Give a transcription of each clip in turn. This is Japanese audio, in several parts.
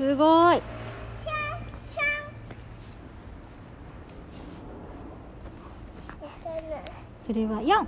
すごい。それは4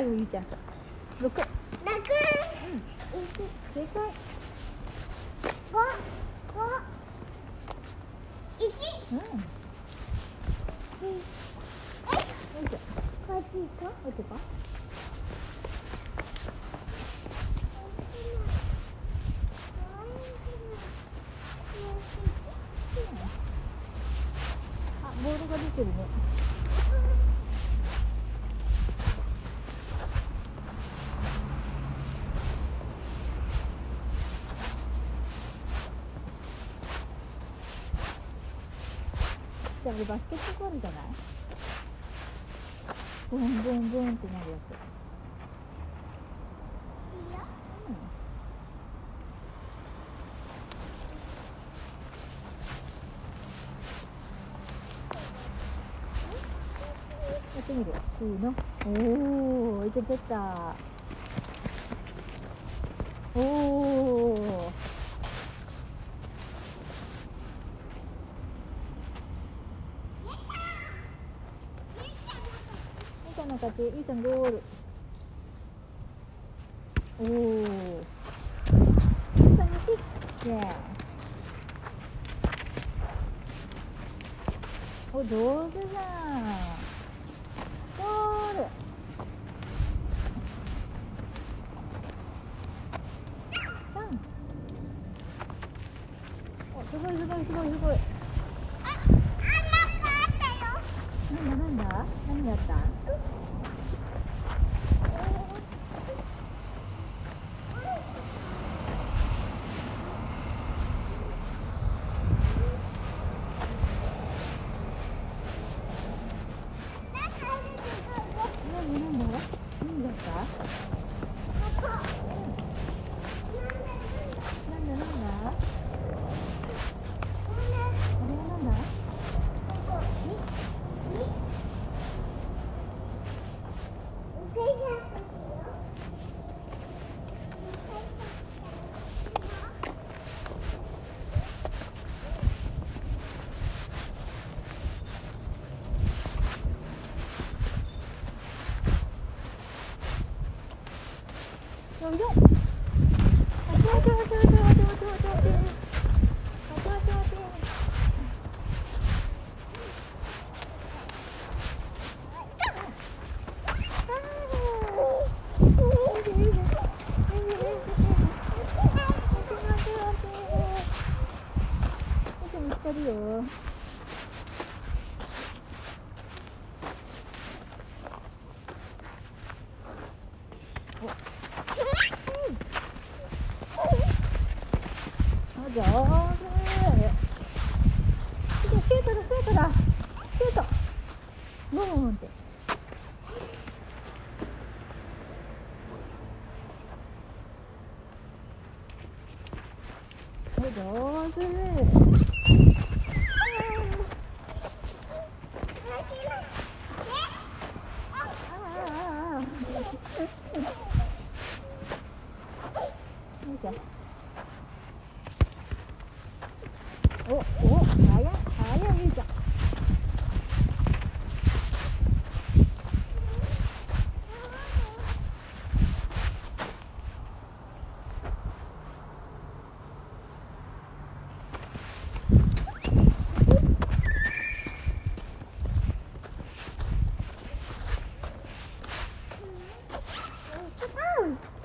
よゆいちゃん六六。正解五。五。一。うんっち行ここっちかあボールが出てるねじゃあれバスケットボールじゃない？ブンブンブンってなるやつ。やってみる。いいの。おおいけてった。おおいいちゃんの勝ちいいちゃんゴールおおお上手じゃん。ゴール。三おすごいすごいすごいすごい。あ、あ、なんかあったよ。なんだなんだ？何やった何なんだ何だったなんだなんだあれはなんだよいしょあちょあちょあちょあちょあちょあちょあちょあちょあちょあちょあちょ見つかるよ。あ、上手。シュートだ、シュートだ。シュート。ブーンって。お上手。ああああ。よいしょ。お、お、早い、早い、ゆいちゃん。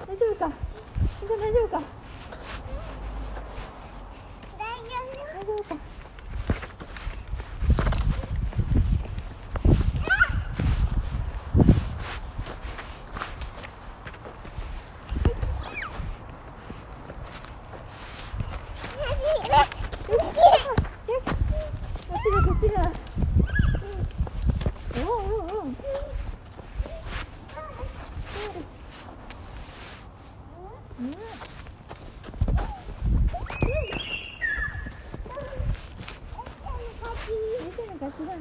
大丈夫か。ゆいちゃん大丈夫か？大丈夫か。すごい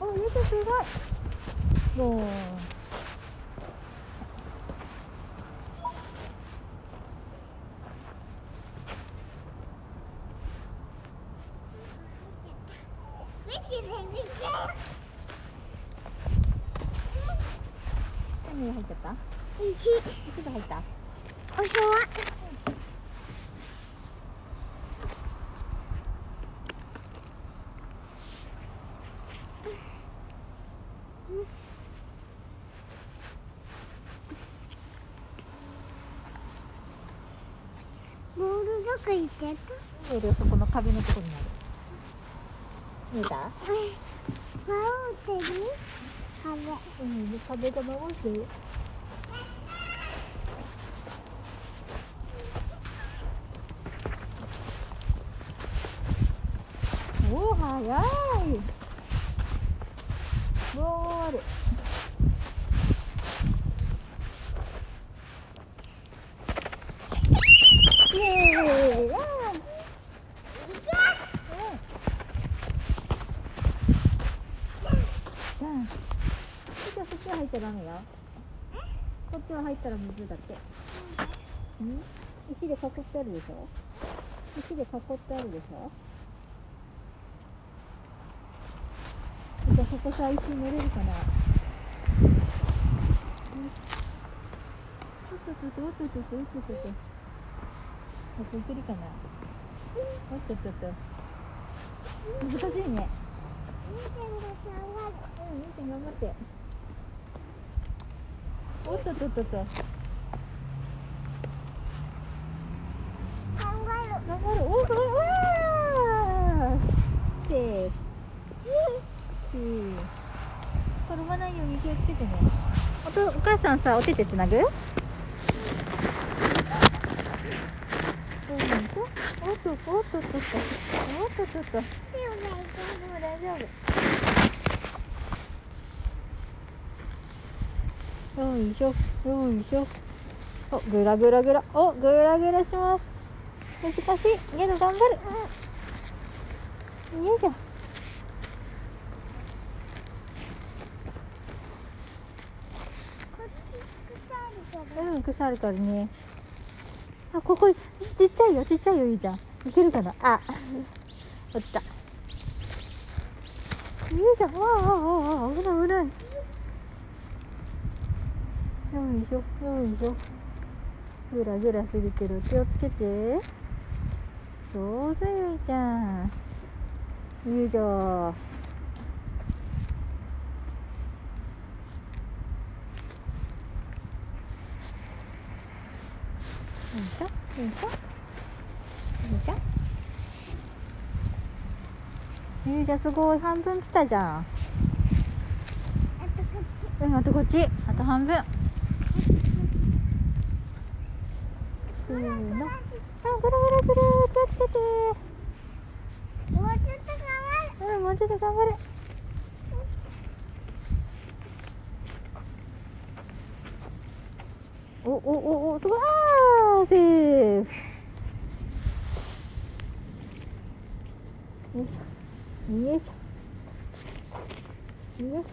もう見てね見て何が入っちゃった石石が入ったおそわボールどこ行っちゃった見えるそこの壁のところにある。見えた守ってる壁うん壁が守ってるおお早いボールイエーイわーうんそっちはそっちは入っちゃダメよこっちは入ったら水だってうん？石で囲ってあるでしょ？石で囲ってあるでしょ？じゃあそこさ石乗れるかな？うん？おっとっとっとおっとっとっとおっとっとっと。ここ行けるかな？おっとっとっと。難しいね。うん、みーちゃん頑張って。おっとっとっとっと。張る頑張る頑張る。お、すごい。わー。セーフ。うん。転ばないように気をつけてね。おと、お母さんさ、お手手つなぐ。うんと。おっと、おっとっとっと。おっとっとっと。でも大丈夫。よいしょよいしょおぐらぐらぐらおぐらぐらします難しい。けど頑張る、うん、よいしょ。うん草あるからね。あここちっちゃいよちっちゃいよいいじゃん。いけるかなあ。落ちた。よいしょ。わあわああ危ない危ない。よいしょよいしょ。ぐらぐらするけど気をつけて上手ゆいちゃん。よいしょ。よいしょ。よいしょ。よいしょ。ゆいちゃんすごい半分来たじゃん。うんあとこっち。あと半分。せーの。あぐらぐらぐる気をつけてもうちょっと頑張るうん、もうちょっと頑張れ。お、お、お、お、すごい。あー、セーフ。よいしょ。よいしょ。よいし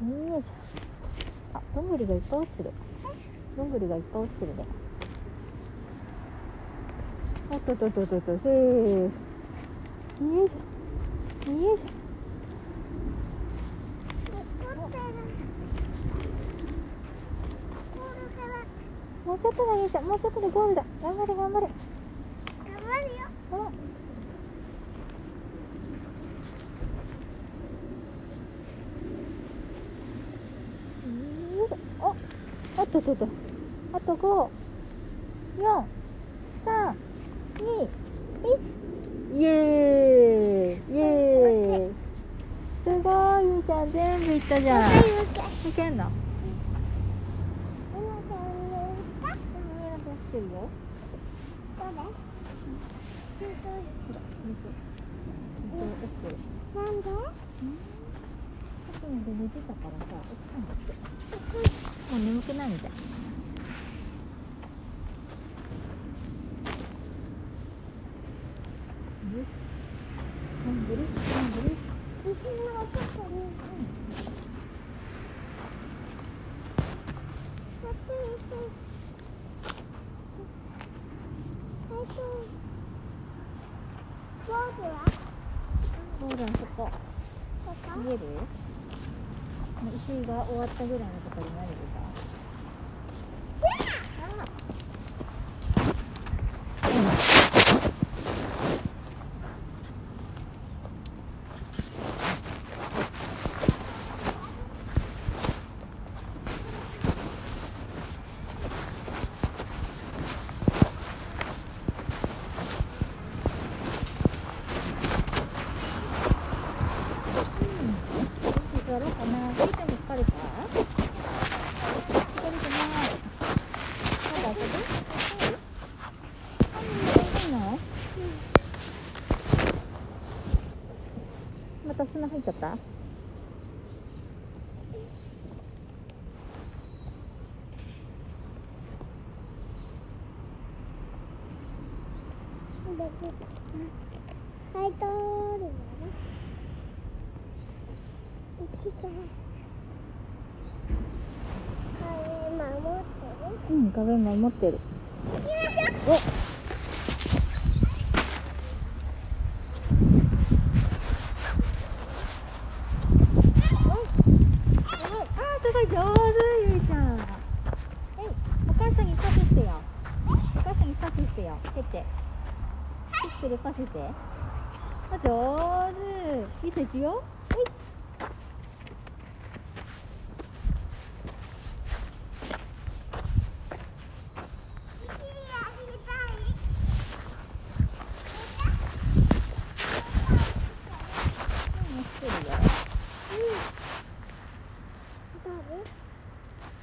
ょ。よいしょ。あ、どんぐりがいっぱい落ちてる。どんぐりがいっぱい落ちてるね。おっとっとっとっとっと、セーフ。よいしょ。よいしょ。残ってるゴールからもうちょっとだ、ゆいちゃん。もうちょっとでゴールだ。頑張れ、頑張れ。頑張るようんよいしょおあっとっとっとあと5 4 3 2 1イエーイイエーイすごいゆいちゃん全部いったじゃんはい受けいけんの今ちゃんに言ったうん上の子来てるよどれちょっと見て見て起きてるなんでさっきまで寝てたからさ起きたんだって。もう眠くないみたいよいしぐらいのそこ。見える？石が終わったぐらいのところに何出た座ろうかな。ケイちゃんも疲れた疲れてない。まだ遊ぶ遊ぶの入っちゃった？はい、通るのね。一番。はい、守ってる。うん、画面守ってる。あー、すごい上手、ゆいちゃん。えい、お母さんにパスしてよ。お母さんにパスしてよ。てって。てってでパスして。あ、上手。いいといくよ。はい。うん、してるよ。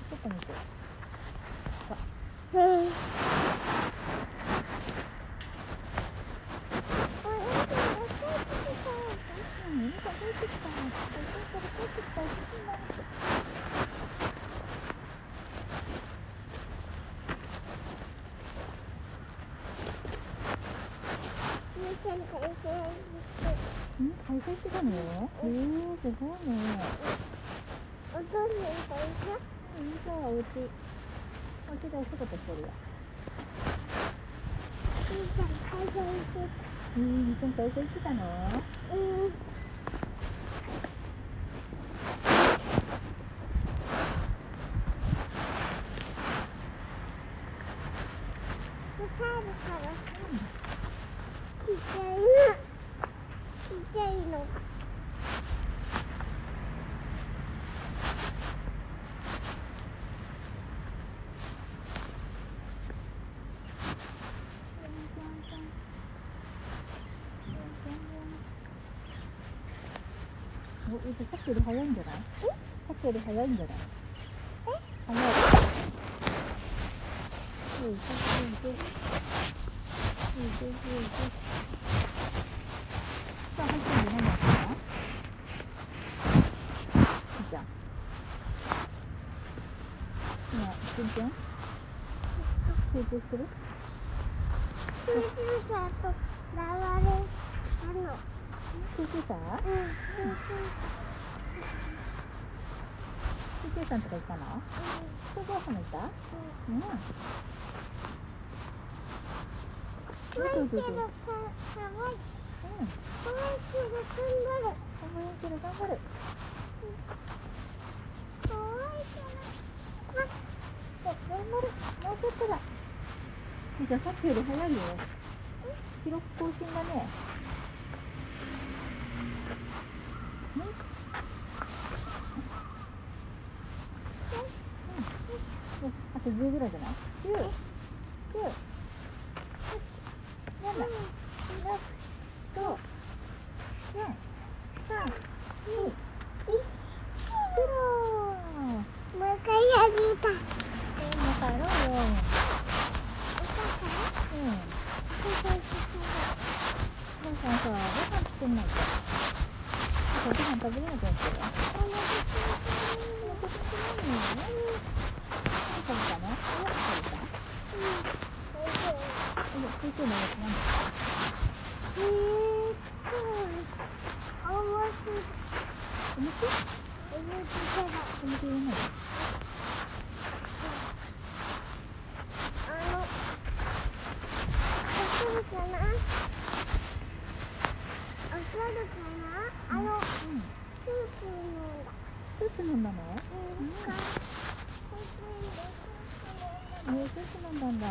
ちょっと見て。うん。うん、みかん帰ってきた。お父さんから帰ってきた。お父さんうん、会社行ってたのよ。へえー、すごいね。いいじゃん、おうち。おうちでお仕事してるよ。うん、みかん会社行ってたの？ちっちゃいのちっちゃいのお、うちさっきより早いんじゃない？さっきより早いんじゃない？早い。うん、そうそうそう。うん、そう。さあ、入ってんじゃないのかな？じゃあ。今、全然集中してる救急車？と流れあの救急車？うん救急車のとこ行ったの？救急車も行った？うん。怖いけどさ寒いうん。怖いけど飛ん。でる頑張るけど頑張る。怖いけどお頑張る。もうちょっとだ。じゃあさっきより早いよ。記録更新だね。うん。うん。あと10ぐらいじゃない ?9、9、8、7、6、5、4、3、2、0。もう一回やりたい今帰ろうよ。うん。そうそうそうそう。お母さんさ、ご飯作んないと。ご飯食べれなくなっちゃうよ。お腹空いてないの何食べたのおやつ食べたうん、先生のやつなんだえーっと、面白い。お餅お餅からお餅入れないあのわかるかなわかるかなあのうん。スープのだスープ飲ん。だのうん。かえープ飲ん。だ、スープ飲ん。だん。だ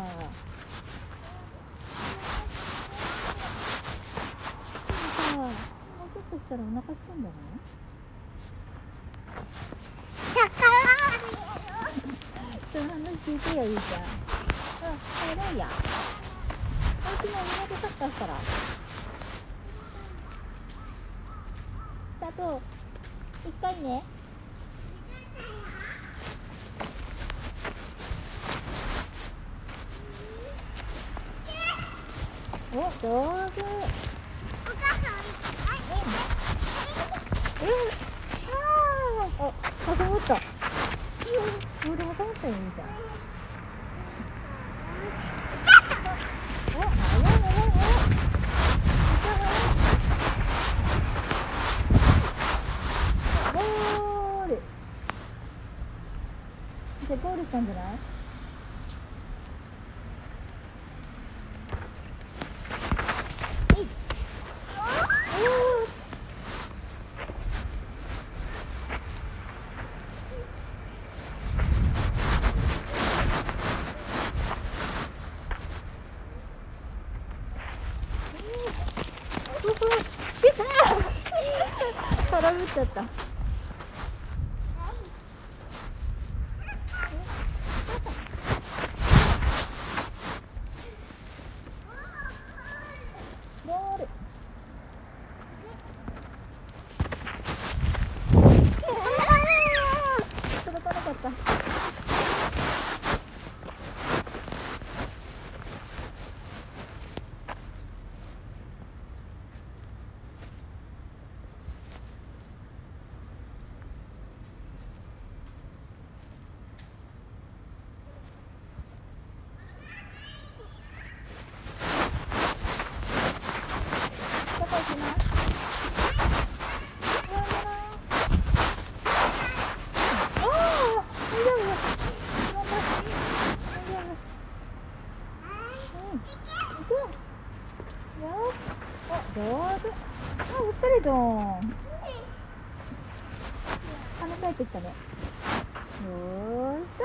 もうちょっとしたらお腹すくん。だねその聞いてよゆいちゃん。うん帰ろうや？おうちもみんなでサッカーしたら佐藤一回ねお上手お母さんうんあーあ挟まったボール挟まったよいいじゃんお早い早い早いゴールじゃあゴールしたんじゃない？えいおー空振っちゃった。ゴール。届かなかった。どこ行きますやめなああ大丈夫頑張って大丈夫うん行くよあ上手あおったりじゃん羽帰ってきたねよーいしょ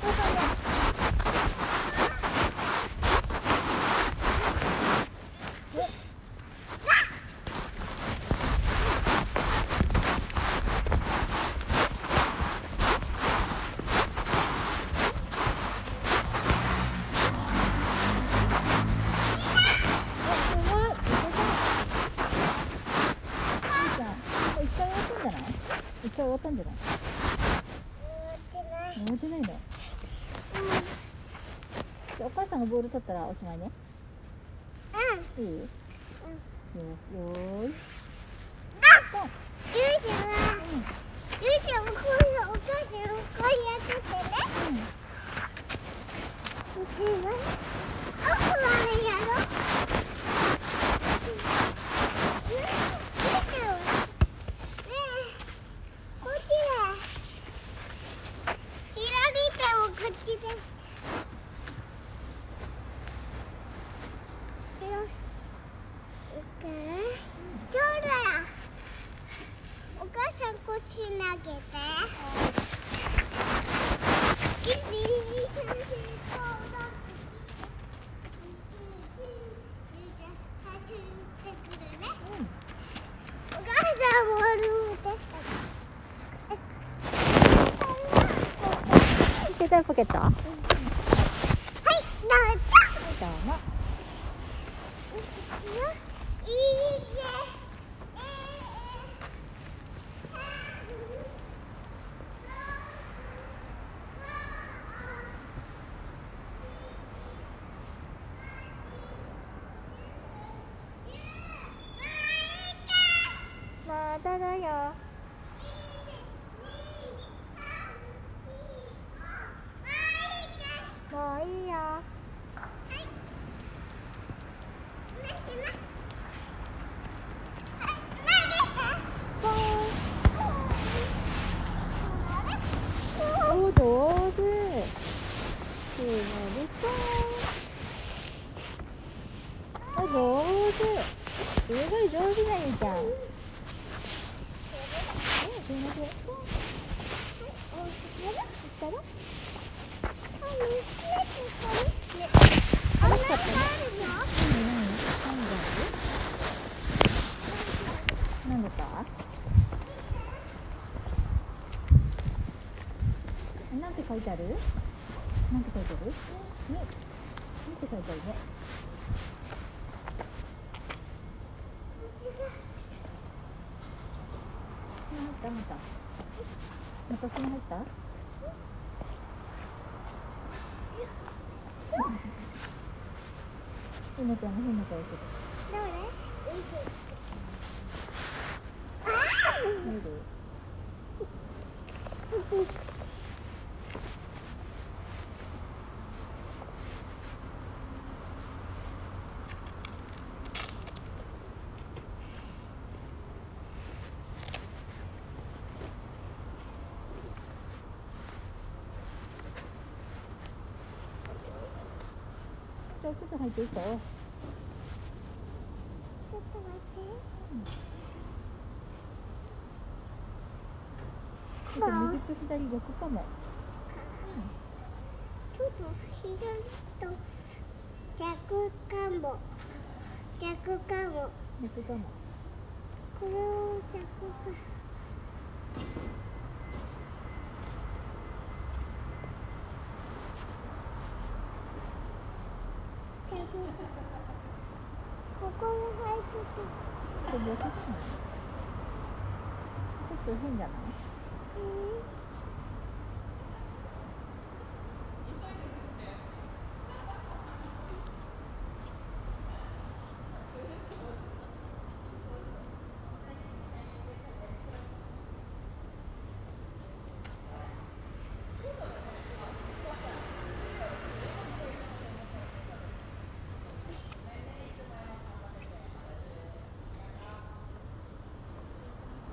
そうそうねすごい。いけた。いいじゃん。もう一回終わったんじゃない一回終わったんじゃない終わってないのじゃあお母さんがボール取ったらおしまいね。いい？よよーい。そう。こっちで。そうだよ。お母さんこっち投げて。キリン先生こうだ走ってくるね。お母さんボール持ってうん。携帯ポケットはい、なっどうも。た。いいね。まだだよ。もういいよ。なんて書いてある？なんて書いてある？になんて書いてあるね。入ったまた。またに入った？ひなちゃんが変な顔してど。れ見るちょっと入っていいか？よちょっと待って。ちょっと右と左逆かも。ちょっと左と逆かも。逆かも。逆かも。これを逆か逆かここに入っててこれ逆かなちょっと変じゃないうん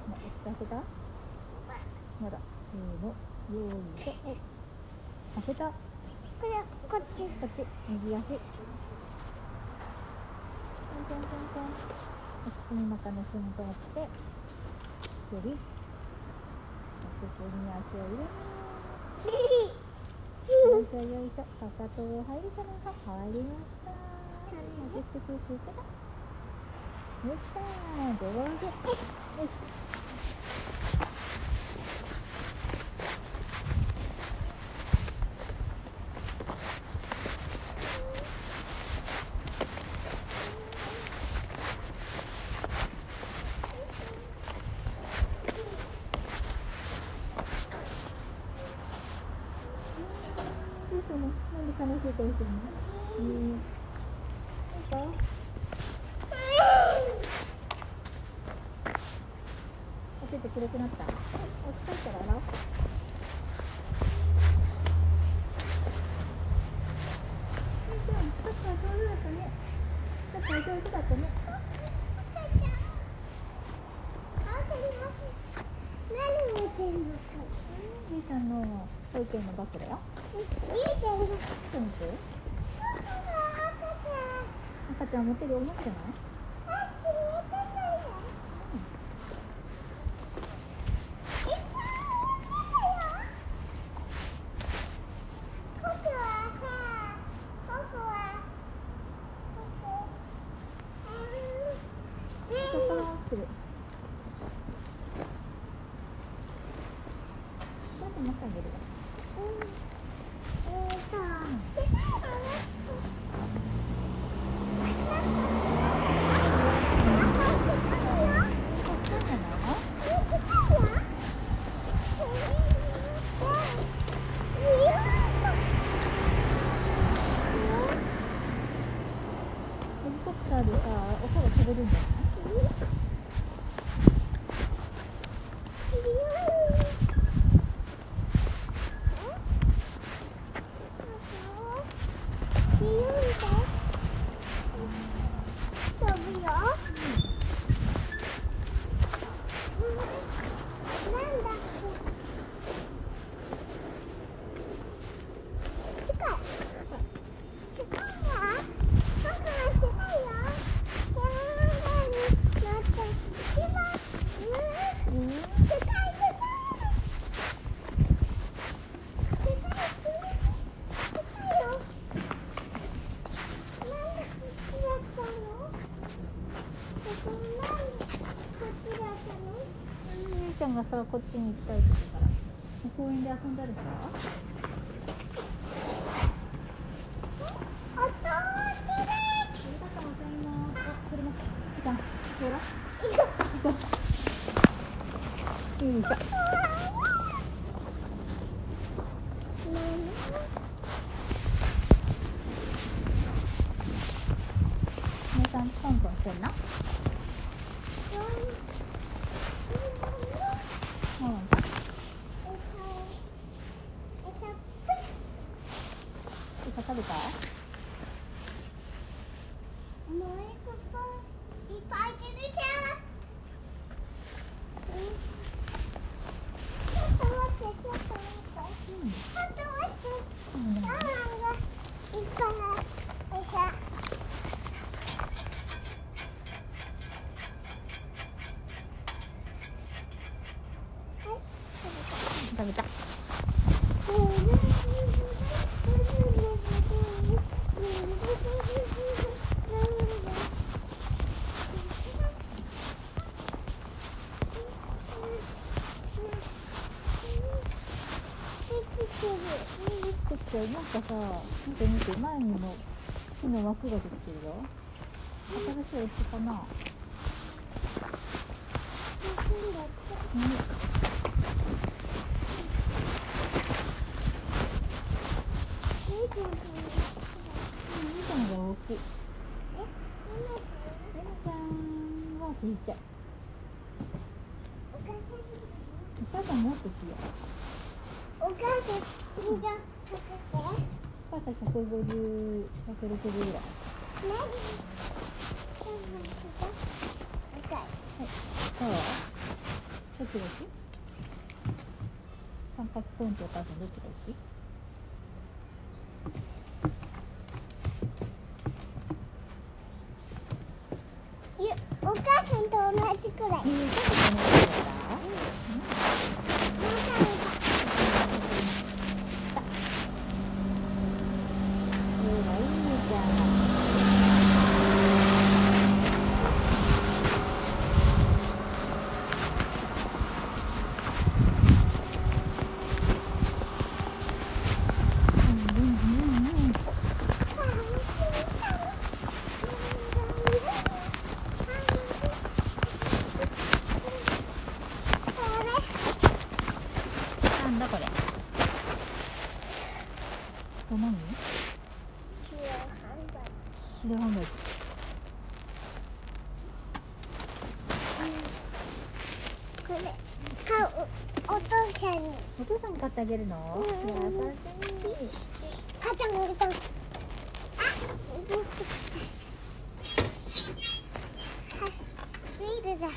ま開けた？まだ。せーの。よいしょ開けた？これこっち。こっち。右足。トントントンお口の中の芯通って。よりここに足を入れよいしょよいしょかかとを入るかな入りましたよしよしよしよしよっしゃー。上手よしどうしたのなんで悲しい顔してるのうんどうした？焦って黒くなった落ち着いたら洗おううんちょっと上手だったねちょっと上手だったね何見てんのかゆいちゃんの保育園のバッグだよ見てんのちょっと見て赤ちゃん持ってる思ってないそこから来るちょっと待ってあげるわそうじゃないのヘリコプターでさ音が飛べるんじゃない飛ぶよ。なんだっけ。世界。世界は。僕は世界よ。山に乗って。今。うん。うん世界。世界。世界。世界よ。なんでこっちだったの。ここなんでこっちだったの。ゆいちゃんがさこっちに行きたいって言うから公園で遊んだでしょお父さんありがとうございます。あ、車。いた。ほら。行こ行こう。よいしょ。姉さん、トントンしてんの。うん。イカ食べた。うん。うん。食べた。ちょっとなんかさ、見て見て、前にも木の枠ができてるよ。新しいお家かな。うん。みかんが大きい。えみちゃん。お母さんもっと強い。お母さん、次がかけて。お母さん150、160ぐらい。はいそう。どっちが好き三角コーンとお母さんどっちが好きお母さんと同じくらい。えー、ちょっとこのぐらいだえらいいじゃん。うんうんうんうん。なんだこれ。これ何？自動販売機。これ買うお父さんにお父さんに買ってあげるの？うん優しいが入れたのあビールだ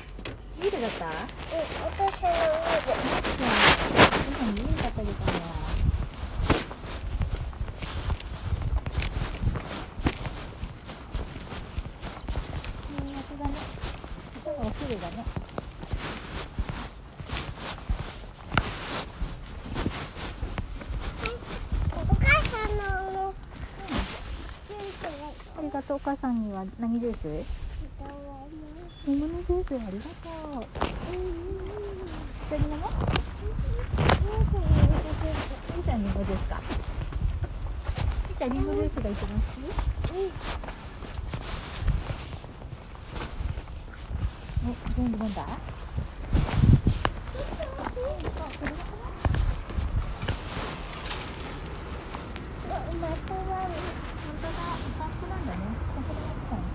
ビールだった？うんお父さんのビールじゃあ、お父さんにビール買ってあげたんだ。うん、夏だね。朝がお昼だね。お母さんのあのジュースがありがとう。お母さんには何ジュース？リンゴのジュースありがとう。一緒に飲もう。みーちゃんリンゴジュースか。みーちゃんリンゴジュースが一番好き？お、全部飲んだ？本当だ。散歩なんだね。散歩でやってたんですね。早いうん、よかったね。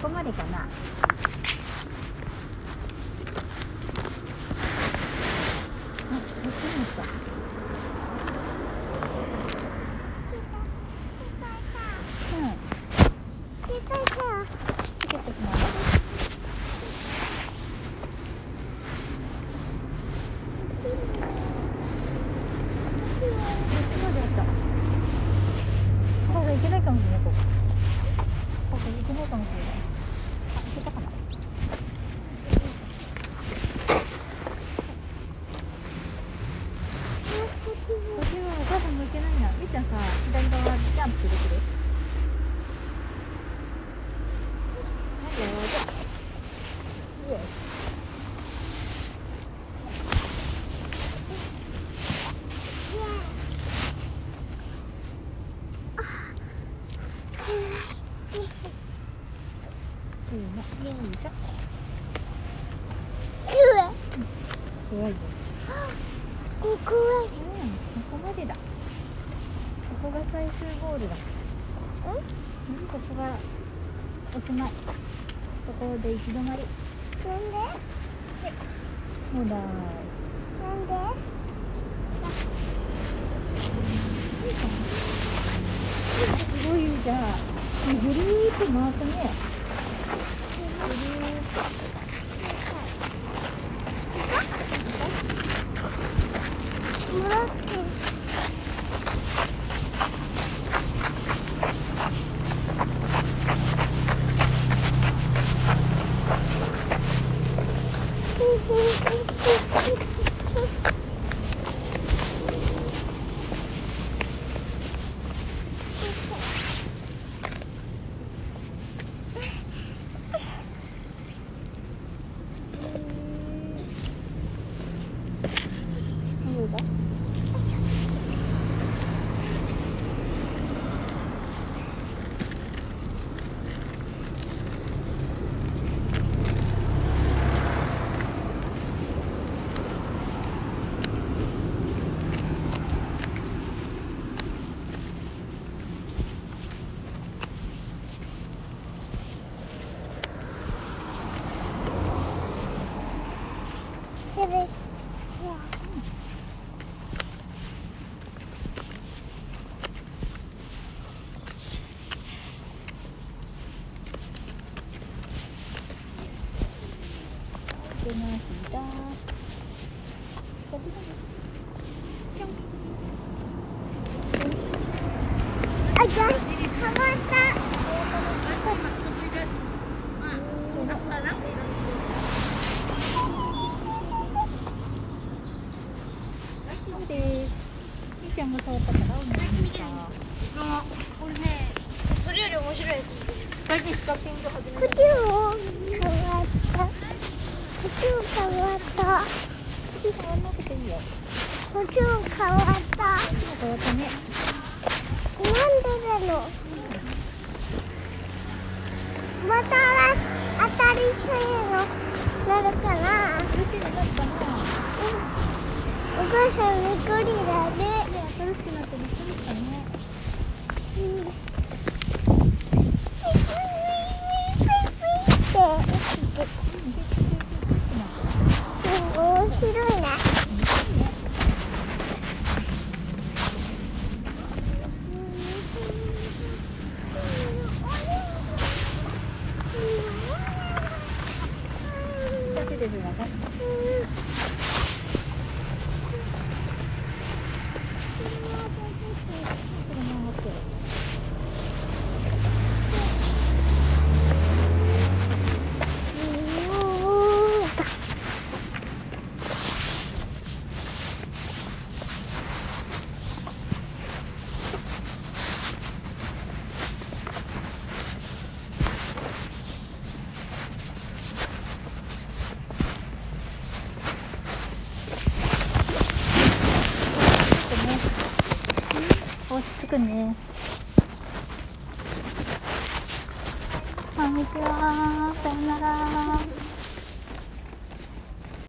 ここまでかな。こがおしまいところで行き止まり。なんで？ほらなんで？すごいじゃあぐるーっと回ったねぐるーっとゴリラで新しくなってしたね、面白いね。ね